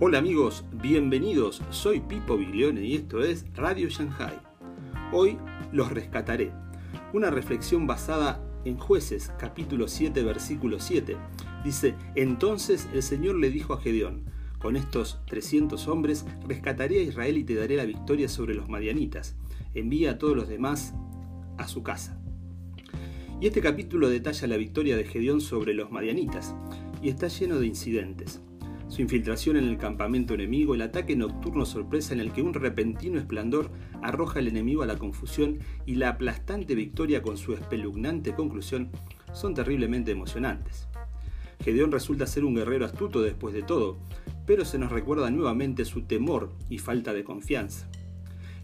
Hola amigos, bienvenidos. Soy Pipo Biglione y esto es Radio Shanghai. Hoy los rescataré. Una reflexión basada en Jueces, capítulo 7, versículo 7. Dice, entonces el Señor le dijo a Gedeón, con estos 300 hombres rescataré a Israel y te daré la victoria sobre los madianitas. Envía a todos los demás a su casa. Y este capítulo detalla la victoria de Gedeón sobre los madianitas y está lleno de incidentes su infiltración en el campamento enemigo, el ataque nocturno sorpresa en el que un repentino esplendor arroja al enemigo a la confusión y la aplastante victoria con su espeluznante conclusión son terriblemente emocionantes. Gedeón resulta ser un guerrero astuto después de todo, pero se nos recuerda nuevamente su temor y falta de confianza.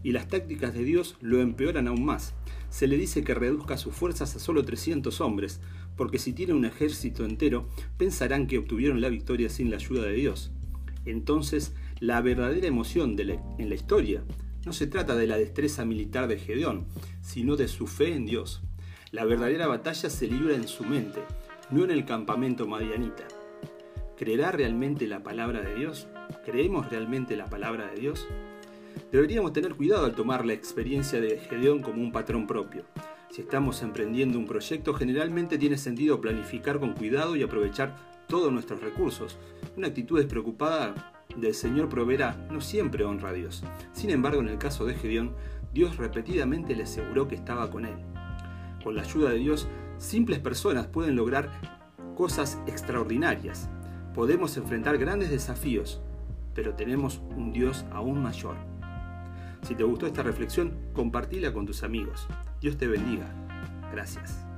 Y las tácticas de Dios lo empeoran aún más. Se le dice que reduzca sus fuerzas a solo 300 hombres, porque si tiene un ejército entero, pensarán que obtuvieron la victoria sin la ayuda de Dios. Entonces, la verdadera emoción en la historia no se trata de la destreza militar de Gedeón, sino de su fe en Dios. La verdadera batalla se libra en su mente, no en el campamento madianita. ¿Creerá realmente la palabra de Dios? ¿Creemos realmente la palabra de Dios? Deberíamos tener cuidado al tomar la experiencia de Gedeón como un patrón propio. Si estamos emprendiendo un proyecto, generalmente tiene sentido planificar con cuidado y aprovechar todos nuestros recursos. Una actitud despreocupada del Señor proveerá no siempre honra a Dios. Sin embargo, en el caso de Gedeón, Dios repetidamente le aseguró que estaba con él. Con la ayuda de Dios, simples personas pueden lograr cosas extraordinarias. Podemos enfrentar grandes desafíos, pero tenemos un Dios aún mayor. Si te gustó esta reflexión, compartila con tus amigos. Dios te bendiga. Gracias.